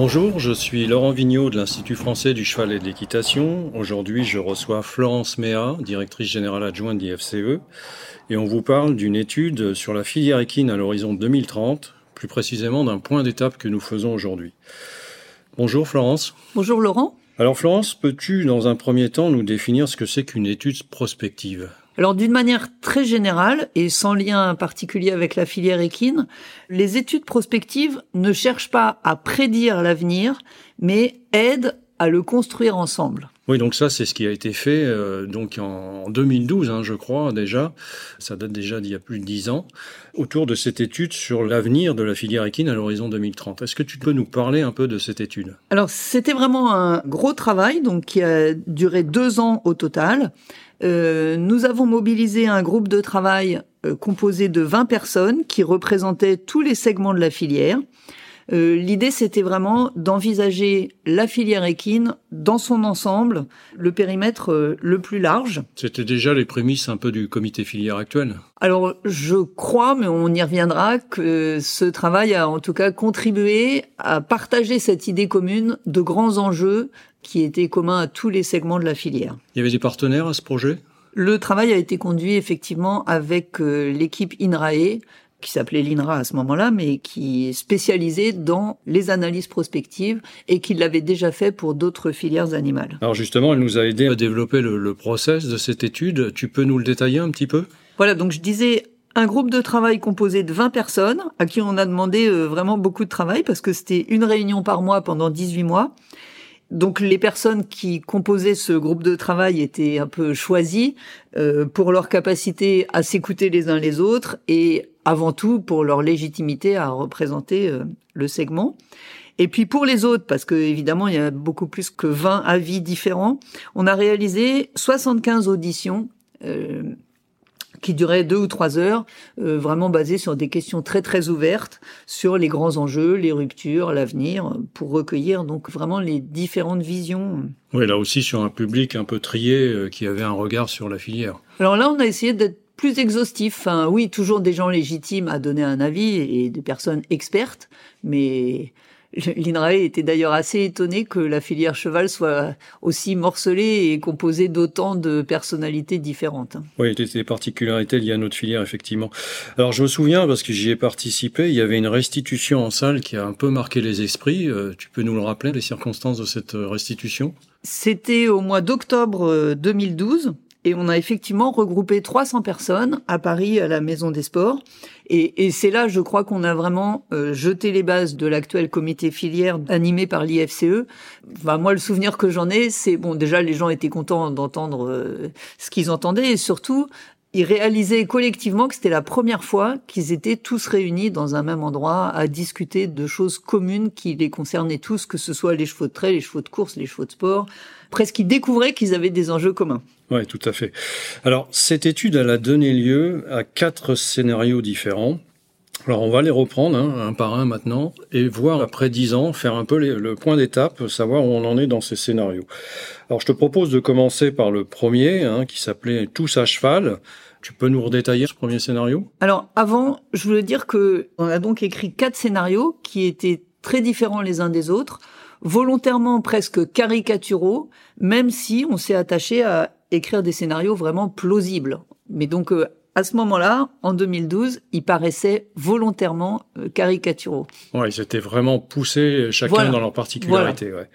Bonjour, je suis Laurent Vigneault de l'Institut français du cheval et de l'équitation. Aujourd'hui, je reçois Florence Méa, directrice générale adjointe d'IFCE, et on vous parle d'une étude sur la filière équine à l'horizon 2030, plus précisément d'un point d'étape que nous faisons aujourd'hui. Bonjour Florence. Bonjour Laurent. Alors Florence, peux-tu dans un premier temps nous définir ce que c'est qu'une étude prospective? Alors d'une manière très générale et sans lien particulier avec la filière équine, les études prospectives ne cherchent pas à prédire l'avenir, mais aident à le construire ensemble. Oui, donc ça, c'est ce qui a été fait euh, donc en 2012, hein, je crois déjà. Ça date déjà d'il y a plus de dix ans, autour de cette étude sur l'avenir de la filière équine à l'horizon 2030. Est-ce que tu peux nous parler un peu de cette étude? Alors, c'était vraiment un gros travail, donc qui a duré deux ans au total. Euh, nous avons mobilisé un groupe de travail euh, composé de 20 personnes qui représentaient tous les segments de la filière. Euh, l'idée, c'était vraiment d'envisager la filière équine dans son ensemble, le périmètre le plus large. C'était déjà les prémices un peu du comité filière actuel. Alors, je crois, mais on y reviendra, que ce travail a en tout cas contribué à partager cette idée commune de grands enjeux qui était commun à tous les segments de la filière. Il y avait des partenaires à ce projet? Le travail a été conduit effectivement avec euh, l'équipe INRAE, qui s'appelait l'INRA à ce moment-là, mais qui est dans les analyses prospectives et qui l'avait déjà fait pour d'autres filières animales. Alors justement, elle nous a aidé à développer le, le process de cette étude. Tu peux nous le détailler un petit peu? Voilà, donc je disais un groupe de travail composé de 20 personnes à qui on a demandé euh, vraiment beaucoup de travail parce que c'était une réunion par mois pendant 18 mois donc les personnes qui composaient ce groupe de travail étaient un peu choisies euh, pour leur capacité à s'écouter les uns les autres et avant tout pour leur légitimité à représenter euh, le segment. Et puis pour les autres, parce que évidemment il y a beaucoup plus que 20 avis différents, on a réalisé 75 auditions euh, qui durait deux ou trois heures, euh, vraiment basé sur des questions très très ouvertes sur les grands enjeux, les ruptures, l'avenir, pour recueillir donc vraiment les différentes visions. Oui, là aussi sur un public un peu trié euh, qui avait un regard sur la filière. Alors là, on a essayé d'être plus exhaustif. Enfin, oui, toujours des gens légitimes à donner un avis et des personnes expertes, mais L'INRAE était d'ailleurs assez étonné que la filière cheval soit aussi morcelée et composée d'autant de personnalités différentes. Oui, il y a des particularités liées à notre filière, effectivement. Alors je me souviens, parce que j'y ai participé, il y avait une restitution en salle qui a un peu marqué les esprits. Euh, tu peux nous le rappeler, les circonstances de cette restitution? C'était au mois d'octobre 2012 euh, et on a effectivement regroupé 300 personnes à Paris à la Maison des Sports. Et, et c'est là, je crois, qu'on a vraiment euh, jeté les bases de l'actuel comité filière animé par l'IFCE. Enfin, moi, le souvenir que j'en ai, c'est bon, déjà les gens étaient contents d'entendre euh, ce qu'ils entendaient et surtout ils réalisaient collectivement que c'était la première fois qu'ils étaient tous réunis dans un même endroit à discuter de choses communes qui les concernaient tous, que ce soit les chevaux de trait, les chevaux de course, les chevaux de sport. Presque ils découvraient qu'ils avaient des enjeux communs. Oui, tout à fait. Alors, cette étude, elle a donné lieu à quatre scénarios différents. Alors, on va les reprendre hein, un par un maintenant et voir après dix ans, faire un peu le point d'étape, savoir où on en est dans ces scénarios. Alors, je te propose de commencer par le premier, hein, qui s'appelait Tous à cheval. Tu peux nous redétailler ce premier scénario? Alors, avant, je voulais dire que on a donc écrit quatre scénarios qui étaient très différents les uns des autres, volontairement presque caricaturaux, même si on s'est attaché à écrire des scénarios vraiment plausibles. Mais donc, euh, à ce moment-là, en 2012, ils paraissaient volontairement euh, caricaturaux. Ouais, ils étaient vraiment poussés chacun dans leur particularité. Ouais.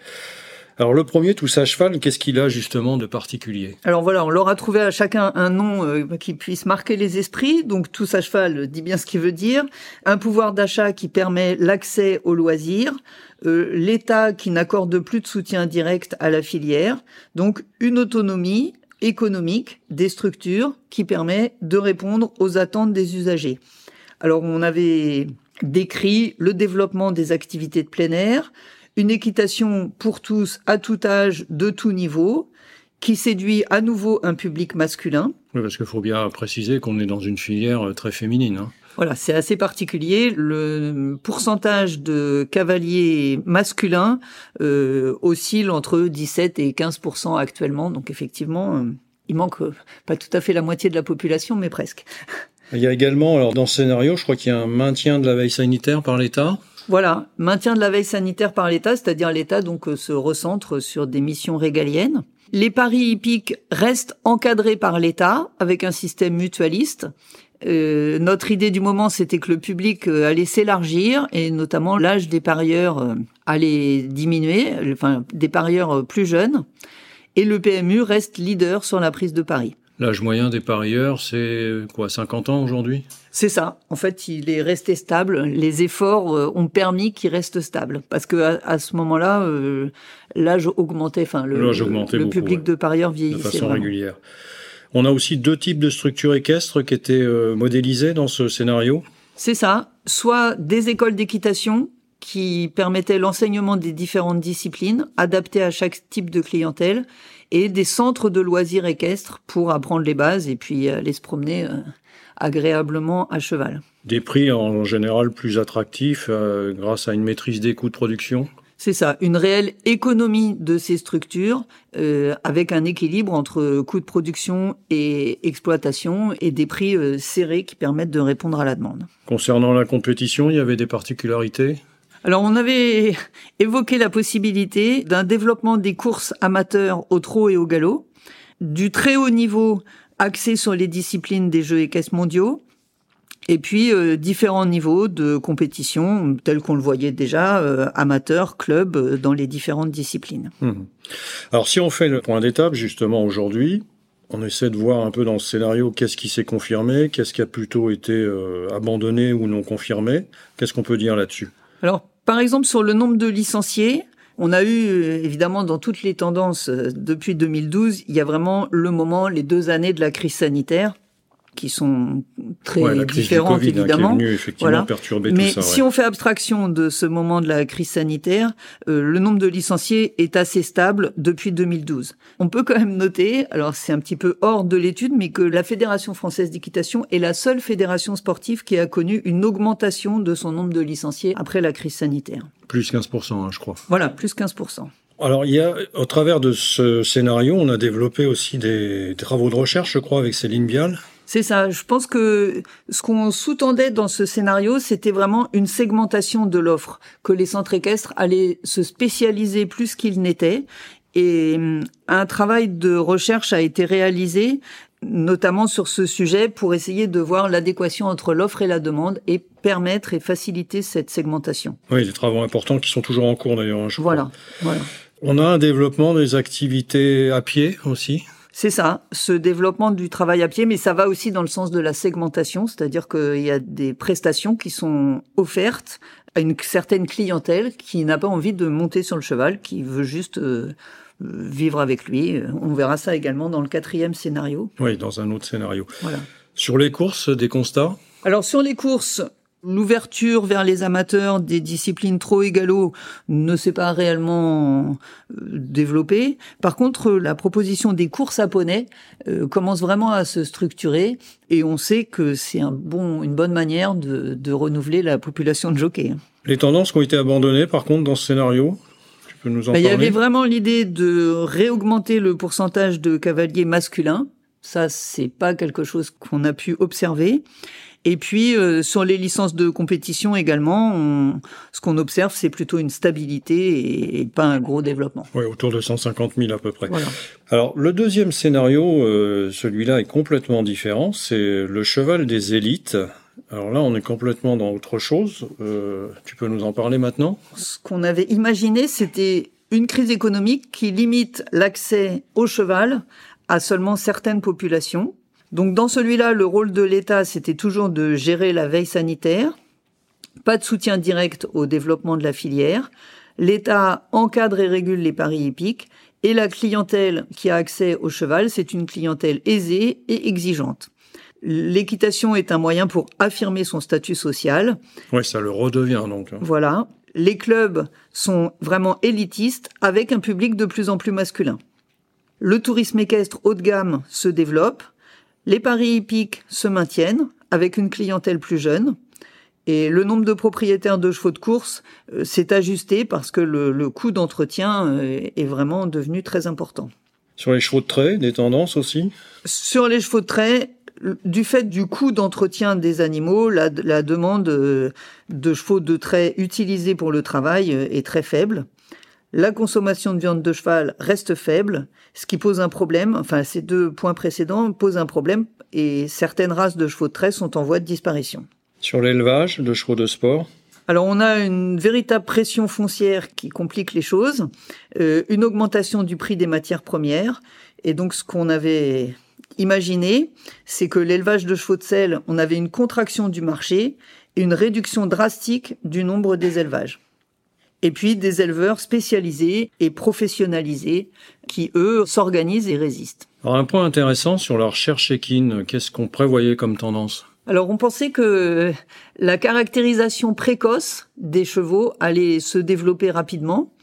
Alors le premier, tout à cheval, qu'est-ce qu'il a justement de particulier? Alors voilà, on leur a trouvé à chacun un nom euh, qui puisse marquer les esprits. Donc tout à cheval dit bien ce qu'il veut dire. Un pouvoir d'achat qui permet l'accès aux loisirs. Euh, L'État qui n'accorde plus de soutien direct à la filière. Donc une autonomie économique des structures qui permet de répondre aux attentes des usagers. Alors on avait décrit le développement des activités de plein air, une équitation pour tous à tout âge, de tout niveau, qui séduit à nouveau un public masculin. Oui, parce qu'il faut bien préciser qu'on est dans une filière euh, très féminine. Hein. Voilà, c'est assez particulier. Le pourcentage de cavaliers masculins euh, oscille entre 17 et 15 actuellement. Donc effectivement, euh, il manque euh, pas tout à fait la moitié de la population, mais presque. Il y a également, alors dans ce scénario, je crois qu'il y a un maintien de la veille sanitaire par l'État. Voilà, maintien de la veille sanitaire par l'État, c'est-à-dire l'État donc se recentre sur des missions régaliennes. Les paris hippiques restent encadrés par l'État avec un système mutualiste euh, notre idée du moment, c'était que le public euh, allait s'élargir et notamment l'âge des parieurs euh, allait diminuer, enfin des parieurs plus jeunes. Et le PMU reste leader sur la prise de paris. L'âge moyen des parieurs, c'est quoi, 50 ans aujourd'hui? C'est ça. En fait, il est resté stable. Les efforts ont permis qu'il reste stable. Parce que à, ce moment-là, l'âge augmentait. Enfin, le, le public de parieurs vieillissait. De façon régulière. On a aussi deux types de structures équestres qui étaient euh, modélisées dans ce scénario. C'est ça, soit des écoles d'équitation qui permettaient l'enseignement des différentes disciplines adaptées à chaque type de clientèle et des centres de loisirs équestres pour apprendre les bases et puis aller se promener euh, agréablement à cheval. Des prix en général plus attractifs euh, grâce à une maîtrise des coûts de production? C'est ça, une réelle économie de ces structures euh, avec un équilibre entre coûts de production et exploitation et des prix euh, serrés qui permettent de répondre à la demande. Concernant la compétition, il y avait des particularités? Alors on avait évoqué la possibilité d'un développement des courses amateurs au trot et au galop, du très haut niveau axé sur les disciplines des jeux équestres mondiaux, et puis euh, différents niveaux de compétition, tels qu'on le voyait déjà, euh, amateurs, clubs, euh, dans les différentes disciplines. Mmh. Alors si on fait le point d'étape justement aujourd'hui, on essaie de voir un peu dans ce scénario qu'est-ce qui s'est confirmé, qu'est-ce qui a plutôt été abandonné ou non confirmé. Qu'est-ce qu'on peut dire là-dessus? Alors par exemple sur le nombre de licenciés, on a eu, évidemment, dans toutes les tendances depuis 2012, il y a vraiment le moment, les deux années de la crise sanitaire, qui sont très différentes hein, évidemment. voilà. Mais si on fait abstraction de ce moment de la crise sanitaire, euh, le nombre de licenciés est assez stable depuis 2012. On peut quand même noter, alors c'est un petit peu hors de l'étude, mais que la Fédération française d'équitation est la seule fédération sportive qui a connu une augmentation de son nombre de licenciés après la crise sanitaire. Plus 15%, hein, je crois. Voilà, plus 15%. Alors, il y a, au travers de ce scénario, on a développé aussi des travaux de recherche, je crois, avec Céline Bial. C'est ça. Je pense que ce qu'on sous-tendait dans ce scénario, c'était vraiment une segmentation de l'offre, que les centres équestres allaient se spécialiser plus qu'ils n'étaient. Et hum, un travail de recherche a été réalisé, notamment sur ce sujet, pour essayer de voir l'adéquation entre l'offre et la demande et permettre et faciliter cette segmentation. Oui, des travaux importants qui sont toujours en cours d'ailleurs. Hein, voilà, voilà. On a un développement des activités à pied aussi? C'est ça, ce développement du travail à pied, mais ça va aussi dans le sens de la segmentation, c'est-à-dire qu'il y a des prestations qui sont offertes à une certaine clientèle qui n'a pas envie de monter sur le cheval, qui veut juste euh, vivre avec lui. On verra ça également dans le quatrième scénario. Oui, dans un autre scénario. Voilà. Sur les courses, des constats? Alors sur les courses, L'ouverture vers les amateurs des disciplines trop égalo ne s'est pas réellement euh, développée. Par contre, la proposition des courses à poney euh, commence vraiment à se structurer et on sait que c'est un bon, une bonne manière de, de renouveler la population de jockeys. Les tendances qui ont été abandonnées, par contre, dans ce scénario, tu peux nous en bah, parler Il y avait vraiment l'idée de réaugmenter le pourcentage de cavaliers masculins. Ça, c'est pas quelque chose qu'on a pu observer. Et puis euh, sur les licences de compétition également, ce qu'on observe, c'est plutôt une stabilité et, pas un gros développement. Oui, autour de 150 000 à peu près. Voilà. Alors le deuxième scénario, euh, celui-là est complètement différent. C'est le cheval des élites. Alors là, on est complètement dans autre chose. Euh, tu peux nous en parler maintenant? Ce qu'on avait imaginé, c'était une crise économique qui limite l'accès au cheval à seulement certaines populations donc dans celui-là, le rôle de l'État, c'était toujours de gérer la veille sanitaire, pas de soutien direct au développement de la filière. L'État encadre et régule les paris hippiques et la clientèle qui a accès au cheval, c'est une clientèle aisée et exigeante. L'équitation est un moyen pour affirmer son statut social. Oui, ça le redevient donc. Hein. Voilà. Les clubs sont vraiment élitistes avec un public de plus en plus masculin. Le tourisme équestre haut de gamme se développe. Les paris hippiques se maintiennent avec une clientèle plus jeune. Et le nombre de propriétaires de chevaux de course euh, s'est ajusté parce que le, coût d'entretien euh, est vraiment devenu très important. Sur les chevaux de trait, des tendances aussi? Sur les chevaux de trait, du fait du coût d'entretien des animaux, la, demande euh, de chevaux de trait utilisés pour le travail est très faible. La consommation de viande de cheval reste faible, ce qui pose un problème. Enfin, ces deux points précédents posent un problème et certaines races de chevaux de trait sont en voie de disparition. Sur l'élevage de chevaux de sport? Alors on a une véritable pression foncière qui complique les choses, euh, une augmentation du prix des matières premières, et donc ce qu'on avait imaginé, c'est que l'élevage de chevaux de sel, on avait une contraction du marché et une réduction drastique du nombre des élevages. Et puis des éleveurs spécialisés et professionnalisés qui, eux, s'organisent et résistent. Alors un point intéressant sur la recherche équine, qu'est-ce qu'on prévoyait comme tendance? Alors on pensait que la caractérisation précoce des chevaux allait se développer rapidement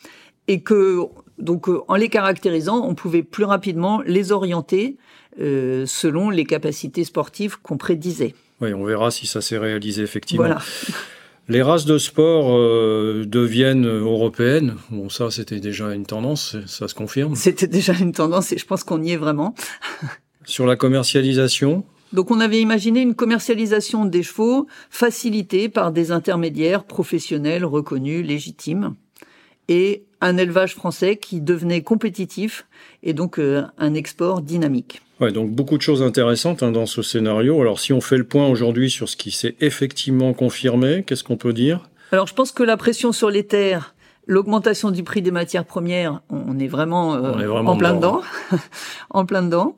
et que donc en les caractérisant, on pouvait plus rapidement les orienter euh, selon les capacités sportives qu'on prédisait. Oui, on verra si ça s'est réalisé effectivement. Voilà. Les races de sport euh, deviennent européennes. Bon, ça, c'était déjà une tendance, ça se confirme. C'était déjà une tendance et je pense qu'on y est vraiment. Sur la commercialisation, donc on avait imaginé une commercialisation des chevaux facilitée par des intermédiaires professionnels reconnus, légitimes, et un élevage français qui devenait compétitif et donc euh, un export dynamique. Ouais, donc beaucoup de choses intéressantes hein, dans ce scénario. Alors si on fait le point aujourd'hui sur ce qui s'est effectivement confirmé, qu'est-ce qu'on peut dire? Alors je pense que la pression sur les terres, l'augmentation du prix des matières premières, on est vraiment, euh, en plein dedans, en plein dedans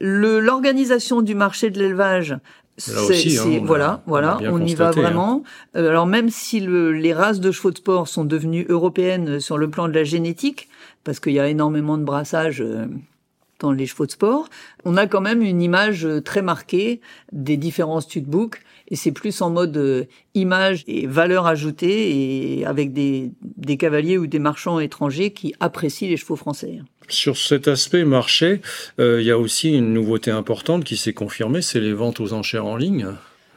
l'organisation du marché de l'élevage, c'est hein, voilà, voilà, on y va hein. vraiment. Euh, alors même si le, les races de chevaux de sport sont devenues européennes sur le plan de la génétique, parce qu'il y a énormément de brassage euh, dans les chevaux de sport, on a quand même une image euh, très marquée des différents studbooks et c'est plus en mode image et valeur ajoutée et avec des, des cavaliers ou des marchands étrangers qui apprécient les chevaux français. Sur cet aspect marché, euh, il y a aussi une nouveauté importante qui s'est confirmée, c'est les ventes aux enchères en ligne.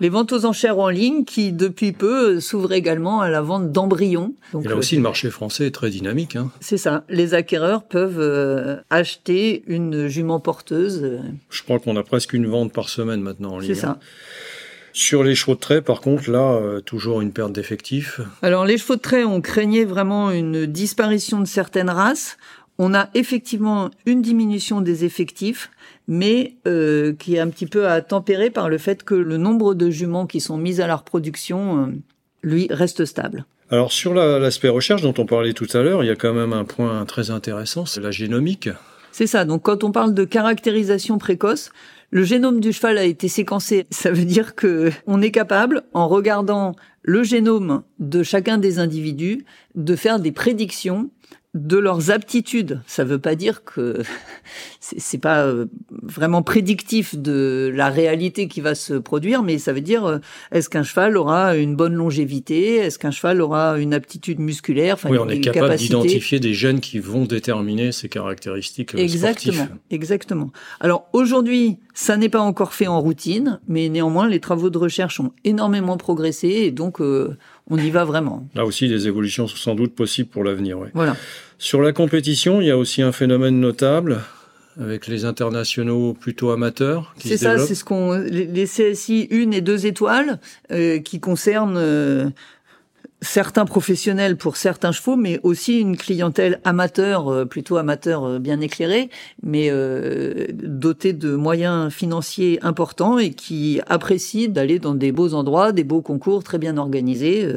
Les ventes aux enchères en ligne qui, depuis peu, s'ouvrent également à la vente d'embryons. Et là aussi, le marché français est très dynamique. Hein. C'est ça. Les acquéreurs peuvent euh, acheter une jument porteuse. Je crois qu'on a presque une vente par semaine maintenant en ligne. C'est ça. Sur les chevaux de trait, par contre, là, euh, toujours une perte d'effectifs. Alors, les chevaux de trait, on craignait vraiment une disparition de certaines races. On a effectivement une diminution des effectifs, mais euh, qui est un petit peu à tempérer par le fait que le nombre de juments qui sont mis à la reproduction, euh, lui, reste stable. Alors sur l'aspect recherche dont on parlait tout à l'heure, il y a quand même un point très intéressant, c'est la génomique. C'est ça. Donc quand on parle de caractérisation précoce, le génome du cheval a été séquencé. Ça veut dire que on est capable, en regardant le génome de chacun des individus, de faire des prédictions de leurs aptitudes. Ça ne veut pas dire que c'est pas euh, vraiment prédictif de la réalité qui va se produire, mais ça veut dire euh, est-ce qu'un cheval aura une bonne longévité, est-ce qu'un cheval aura une aptitude musculaire, enfin, oui, on est capable d'identifier des gènes qui vont déterminer ces caractéristiques. Euh, exactement, exactement. Alors aujourd'hui, ça n'est pas encore fait en routine, mais néanmoins les travaux de recherche ont énormément progressé et donc on y va vraiment. Là aussi, des évolutions sont sans doute possibles pour l'avenir. Voilà. Sur la compétition, il y a aussi un phénomène notable avec les internationaux plutôt amateurs. C'est ça, c'est ce qu'on les CSI une et deux étoiles euh, qui concernent euh, certains professionnels pour certains chevaux, mais aussi une clientèle amateur, euh, plutôt amateur euh, bien éclairée, mais euh, dotée de moyens financiers importants et qui apprécie d'aller dans des beaux endroits, des beaux concours très bien organisés,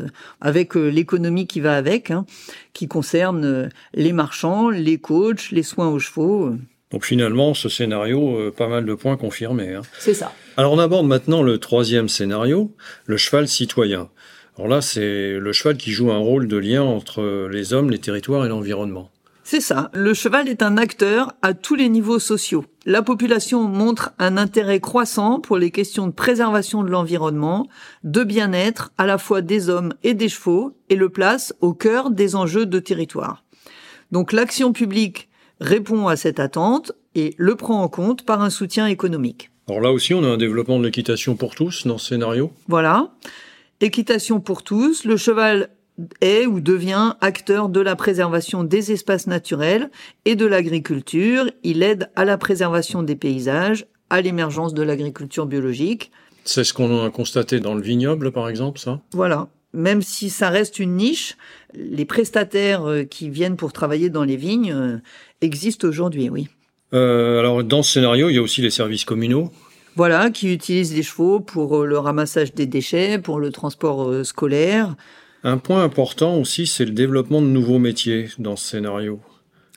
avec l'économie qui va avec, hein, qui concerne les marchands, les coachs, les soins aux chevaux. Donc finalement, ce scénario, pas mal de points confirmés. Hein. C'est ça. Alors on aborde maintenant le troisième scénario, le cheval citoyen. Alors là, c'est le cheval qui joue un rôle de lien entre les hommes, les territoires et l'environnement. C'est ça. Le cheval est un acteur à tous les niveaux sociaux. La population montre un intérêt croissant pour les questions de préservation de l'environnement, de bien-être à la fois des hommes et des chevaux et le place au cœur des enjeux de territoire. Donc l'action publique répond à cette attente et le prend en compte par un soutien économique. Alors là aussi, on a un développement de l'équitation pour tous dans ce scénario. Voilà. Équitation pour tous, le cheval est ou devient acteur de la préservation des espaces naturels et de l'agriculture. Il aide à la préservation des paysages, à l'émergence de l'agriculture biologique. C'est ce qu'on a constaté dans le vignoble, par exemple, ça? Voilà. Même si ça reste une niche, les prestataires euh, qui viennent pour travailler dans les vignes euh, existent aujourd'hui, oui. Euh, alors, dans ce scénario, il y a aussi les services communaux. Voilà, qui utilisent les chevaux pour euh, le ramassage des déchets, pour le transport euh, scolaire. Un point important aussi, c'est le développement de nouveaux métiers dans ce scénario.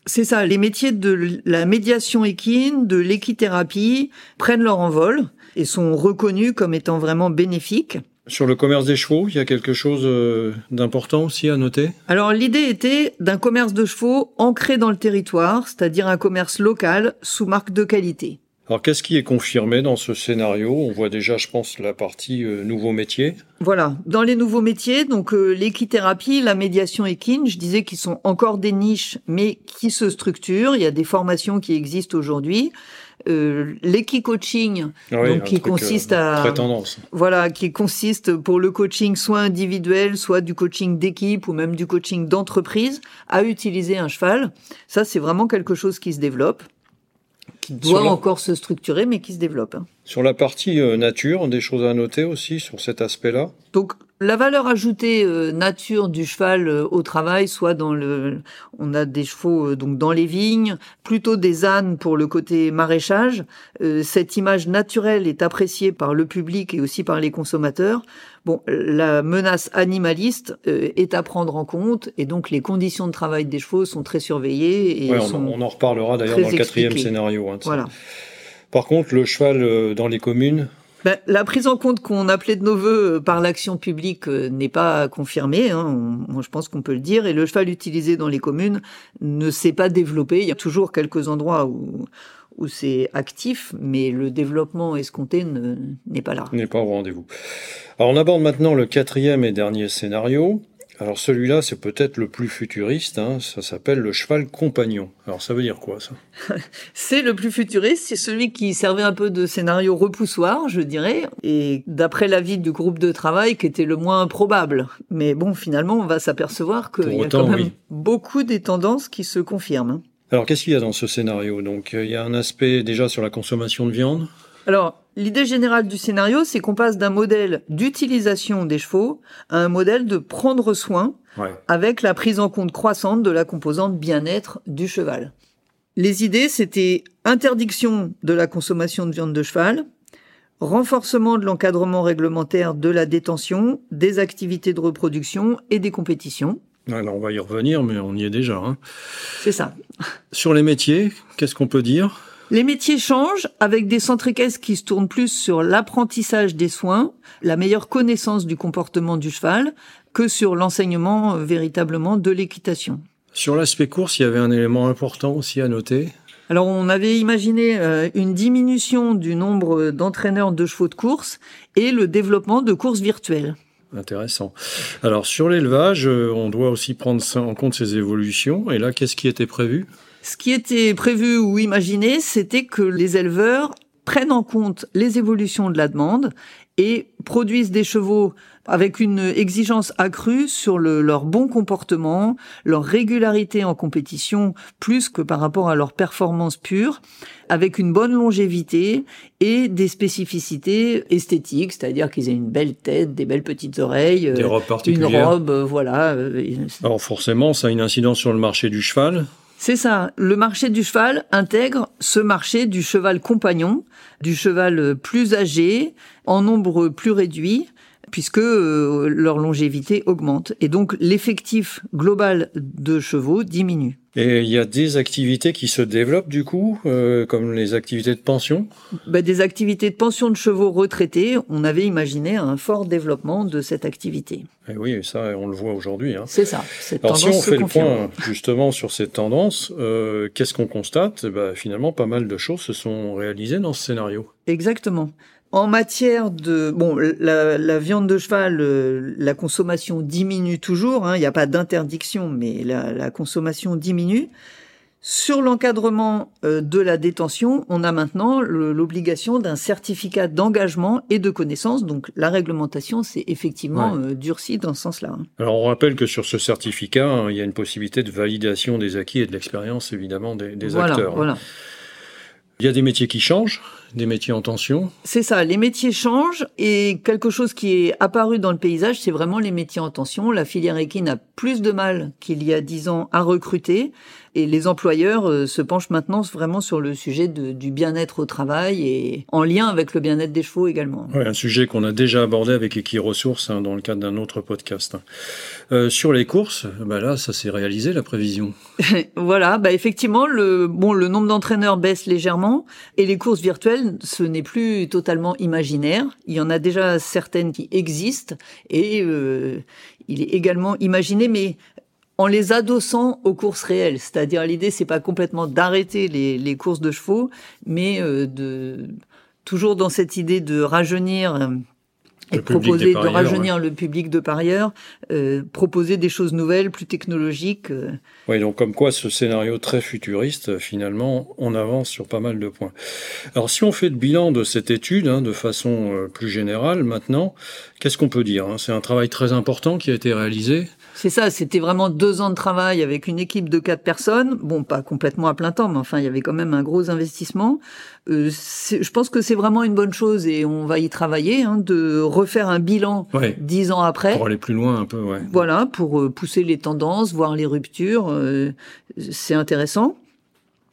C'est ça, les métiers de la médiation équine, de l'équithérapie prennent leur envol et sont reconnus comme étant vraiment bénéfiques. Sur le commerce des chevaux, il y a quelque chose euh, d'important aussi à noter? Alors l'idée était d'un commerce de chevaux ancré dans le territoire, c'est-à-dire un commerce local sous marque de qualité. Alors qu'est-ce qui est confirmé dans ce scénario? On voit déjà, je pense, la partie euh, nouveaux métiers. Voilà, dans les nouveaux métiers, donc euh, l'équithérapie, la médiation équine, je disais qu'ils sont encore des niches, mais qui se structurent. Il y a des formations qui existent aujourd'hui. Euh, L'équi-coaching, Ah oui, donc qui euh, consiste à Très tendance. voilà, qui consiste pour le coaching soit individuel, soit du coaching d'équipe ou même du coaching d'entreprise, à utiliser un cheval. Ça, c'est vraiment quelque chose qui se développe, qui doit la- encore se structurer, mais qui se développe. hein. Sur la partie euh, nature, des choses à noter aussi sur cet aspect-là? Donc la valeur ajoutée euh, nature du cheval euh, au travail, soit dans le, on a des chevaux euh, donc dans les vignes, plutôt des ânes pour le côté maraîchage. Euh, cette image naturelle est appréciée par le public et aussi par les consommateurs. Bon, la menace animaliste euh, est à prendre en compte et donc les conditions de travail des chevaux sont très surveillées et Ouais, on, sont on en reparlera d'ailleurs dans le quatrième scénario. hein, voilà. Par contre, le cheval euh, dans les communes, Ben, la prise en compte qu'on appelait de nos voeux euh, par l'action publique euh, n'est pas confirmée, hein, je pense qu'on peut le dire, et le cheval utilisé dans les communes ne s'est pas développé. Il y a toujours quelques endroits où, où c'est actif, mais le développement escompté ne- n'est pas là. n'est pas au rendez-vous. Alors on aborde maintenant le quatrième et dernier scénario. Alors celui-là, c'est peut-être le plus futuriste, hein, ça s'appelle le cheval compagnon. Alors ça veut dire quoi ça? C'est le plus futuriste, c'est celui qui servait un peu de scénario repoussoir, je dirais, et d'après l'avis du groupe de travail, qui était le moins probable. Mais bon, finalement, on va s'apercevoir qu'il y a autant, quand même oui. beaucoup des tendances qui se confirment. Alors qu'est-ce qu'il y a dans ce scénario? Donc euh, il y a un aspect déjà sur la consommation de viande? Alors, l'idée générale du scénario, c'est qu'on passe d'un modèle d'utilisation des chevaux à un modèle de prendre soin Ouais. avec la prise en compte croissante de la composante bien-être du cheval. Les idées, c'était interdiction de la consommation de viande de cheval, renforcement de l'encadrement réglementaire de la détention, des activités de reproduction et des compétitions. Alors on va y revenir, mais on y est déjà. hein. C'est ça. Sur les métiers, qu'est-ce qu'on peut dire? Les métiers changent avec des centres équestres qui se tournent plus sur l'apprentissage des soins, la meilleure connaissance du comportement du cheval, que sur l'enseignement euh, véritablement de l'équitation. Sur l'aspect course, il y avait un élément important aussi à noter. Alors on avait imaginé euh, une diminution du nombre d'entraîneurs de chevaux de course et le développement de courses virtuelles. Intéressant. Alors sur l'élevage, euh, on doit aussi prendre en compte ces évolutions. Et là, qu'est-ce qui était prévu? Ce qui était prévu ou imaginé, c'était que les éleveurs prennent en compte les évolutions de la demande et produisent des chevaux avec une exigence accrue sur le- leur bon comportement, leur régularité en compétition, plus que par rapport à leur performance pure, avec une bonne longévité et des spécificités esthétiques, c'est-à-dire qu'ils aient une belle tête, des belles petites oreilles, Des euh, robes une robe, euh, voilà. euh, Alors forcément, ça a une incidence sur le marché du cheval. C'est ça. Le marché du cheval intègre ce marché du cheval compagnon, du cheval euh, plus âgé, en nombre plus réduit, puisque euh, leur longévité augmente. Et donc l'effectif global de chevaux diminue. Et il y a des activités qui se développent du coup, euh, comme les activités de pension? Ben, des activités de pension de chevaux retraités, on avait imaginé un fort développement de cette activité. Et oui, ça, on le voit aujourd'hui. Hein. C'est ça. Cette Alors si tendance on fait le point justement sur ces tendances, euh, qu'est-ce qu'on constate? Eh ben, Finalement, pas mal de choses se sont réalisées dans ce scénario. Exactement. En matière de bon, la, la viande de cheval, euh, la consommation diminue toujours. hein, Il n'y a pas d'interdiction, mais la, la consommation diminue. Sur l'encadrement euh, de la détention, on a maintenant l'obligation d'un certificat d'engagement et de connaissance. Donc la réglementation s'est effectivement euh, durcie dans ce sens-là. Hein. Alors on rappelle que sur ce certificat, hein, il y a une possibilité de validation des acquis et de l'expérience évidemment des, des acteurs. Voilà. Il y a des métiers qui changent, des métiers en tension. C'est ça, les métiers changent et quelque chose qui est apparu dans le paysage, c'est vraiment les métiers en tension. La filière équine a plus de mal qu'il y a dix ans à recruter et les employeurs euh, se penchent maintenant vraiment sur le sujet du bien-être au travail et en lien avec le bien-être des chevaux également. Oui, un sujet qu'on a déjà abordé avec Equiresources hein, dans le cadre d'un autre podcast. Euh, sur les courses, bah là, ça s'est réalisé la prévision. voilà, bah effectivement, le bon, le nombre d'entraîneurs baisse légèrement et les courses virtuelles, ce n'est plus totalement imaginaire. Il y en a déjà certaines qui existent et euh, il est également imaginé, mais en les adossant aux courses réelles. C'est-à-dire l'idée, c'est pas complètement d'arrêter les, les, courses de chevaux, mais euh, de toujours dans cette idée de rajeunir euh, et proposer de rajeunir le public de parieurs, euh, proposer des choses nouvelles, plus technologiques. Euh. Oui, donc comme quoi ce scénario très futuriste, finalement, on avance sur pas mal de points. Alors si on fait le bilan de cette étude, hein, de façon euh, plus générale, maintenant, qu'est-ce qu'on peut dire hein? C'est un travail très important qui a été réalisé? C'est ça, c'était vraiment deux ans de travail avec une équipe de quatre personnes. Bon, pas complètement à plein temps, mais enfin, il y avait quand même un gros investissement. Euh, je pense que c'est vraiment une bonne chose et on va y travailler, hein, de refaire un bilan dix ans après. Pour aller plus loin un peu, ouais. Voilà, pour euh, pousser les tendances, voir les ruptures. Euh, c'est intéressant.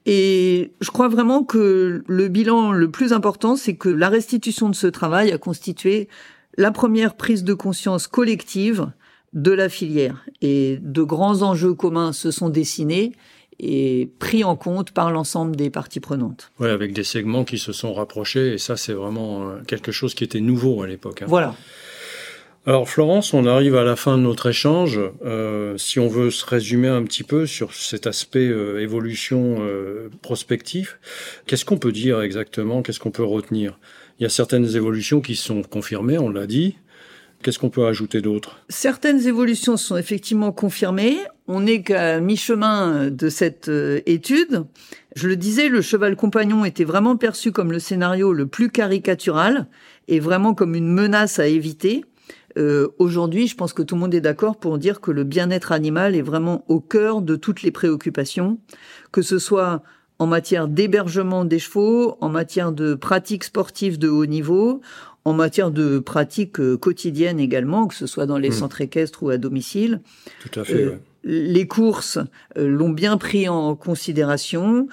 Et je crois vraiment que le bilan le plus important, c'est que la restitution de ce travail a constitué la première prise de conscience collective de la filière. Et de grands enjeux communs se sont dessinés et pris en compte par l'ensemble des parties prenantes. Oui, avec des segments qui se sont rapprochés, et ça c'est vraiment euh, quelque chose qui était nouveau à l'époque. Hein. Voilà. Alors Florence, on arrive à la fin de notre échange. Euh, si on veut se résumer un petit peu sur cet aspect euh, évolution euh, prospectif, qu'est-ce qu'on peut dire exactement Qu'est-ce qu'on peut retenir? Il y a certaines évolutions qui sont confirmées, on l'a dit. Qu'est-ce qu'on peut ajouter d'autre? Certaines évolutions sont effectivement confirmées. On n'est qu'à mi-chemin de cette euh, étude. Je le disais, le cheval compagnon était vraiment perçu comme le scénario le plus caricatural et vraiment comme une menace à éviter. Euh, Aujourd'hui, je pense que tout le monde est d'accord pour dire que le bien-être animal est vraiment au cœur de toutes les préoccupations, que ce soit en matière d'hébergement des chevaux, en matière de pratiques sportives de haut niveau, en matière de pratiques euh, quotidiennes également, que ce soit dans les hmm. centres équestres ou à domicile. Tout à fait. Euh, les courses euh, l'ont bien pris en considération.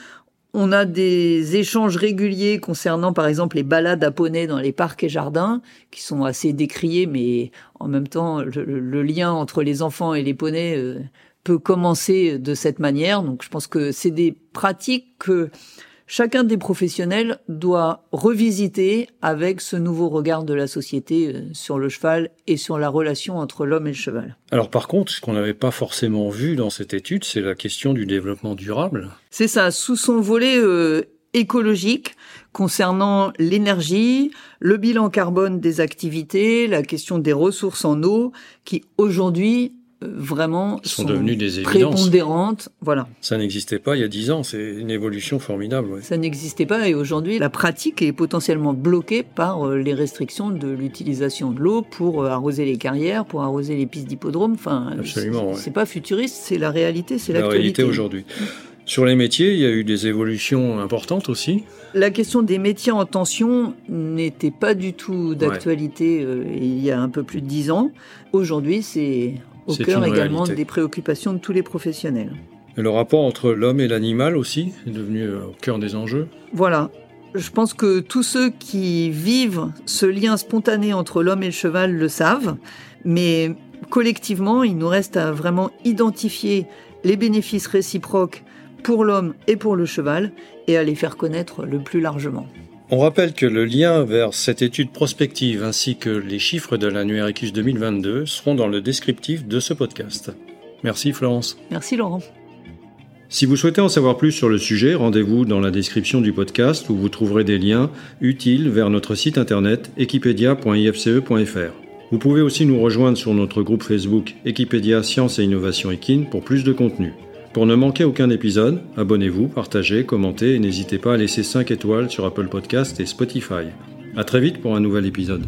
On a des échanges réguliers concernant, par exemple, les balades à poney dans les parcs et jardins, qui sont assez décriés, mais en même temps, le, lien entre les enfants et les poneys peut commencer de cette manière. Donc, je pense que c'est des pratiques que chacun des professionnels doit revisiter avec ce nouveau regard de la société euh, sur le cheval et sur la relation entre l'homme et le cheval. Alors par contre, ce qu'on n'avait pas forcément vu dans cette étude, c'est la question du développement durable. C'est ça, sous son volet euh, écologique concernant l'énergie, le bilan carbone des activités, la question des ressources en eau, qui aujourd'hui vraiment sont, devenues des prépondérantes. Voilà. Ça n'existait pas il y a dix ans. C'est une évolution formidable. Ça n'existait pas et aujourd'hui la pratique est potentiellement bloquée par euh, les restrictions de l'utilisation de l'eau pour euh, arroser les carrières, pour arroser les pistes d'hippodrome. Enfin, absolument. C'est pas futuriste, c'est la réalité, c'est la réalité aujourd'hui. Sur les métiers, il y a eu des évolutions importantes aussi. La question des métiers en tension n'était pas du tout d'actualité euh, il y a un peu plus de dix ans. Aujourd'hui, c'est au cœur également des préoccupations de tous les professionnels. Et le rapport entre l'homme et l'animal aussi est devenu euh, au cœur des enjeux Voilà. Je pense que tous ceux qui vivent ce lien spontané entre l'homme et le cheval le savent, mais collectivement, il nous reste à vraiment identifier les bénéfices réciproques pour l'homme et pour le cheval et à les faire connaître le plus largement. On rappelle que le lien vers cette étude prospective ainsi que les chiffres de l'annuaire EQUS 2022 seront dans le descriptif de ce podcast. Merci Florence. Merci Laurent. Si vous souhaitez en savoir plus sur le sujet, rendez-vous dans la description du podcast où vous trouverez des liens utiles vers notre site internet equipedia.ifce.fr. Vous pouvez aussi nous rejoindre sur notre groupe Facebook Equipedia Science et Innovation Equine pour plus de contenu. Pour ne manquer aucun épisode, abonnez-vous, partagez, commentez et n'hésitez pas à laisser 5 étoiles sur Apple Podcast et Spotify. À très vite pour un nouvel épisode.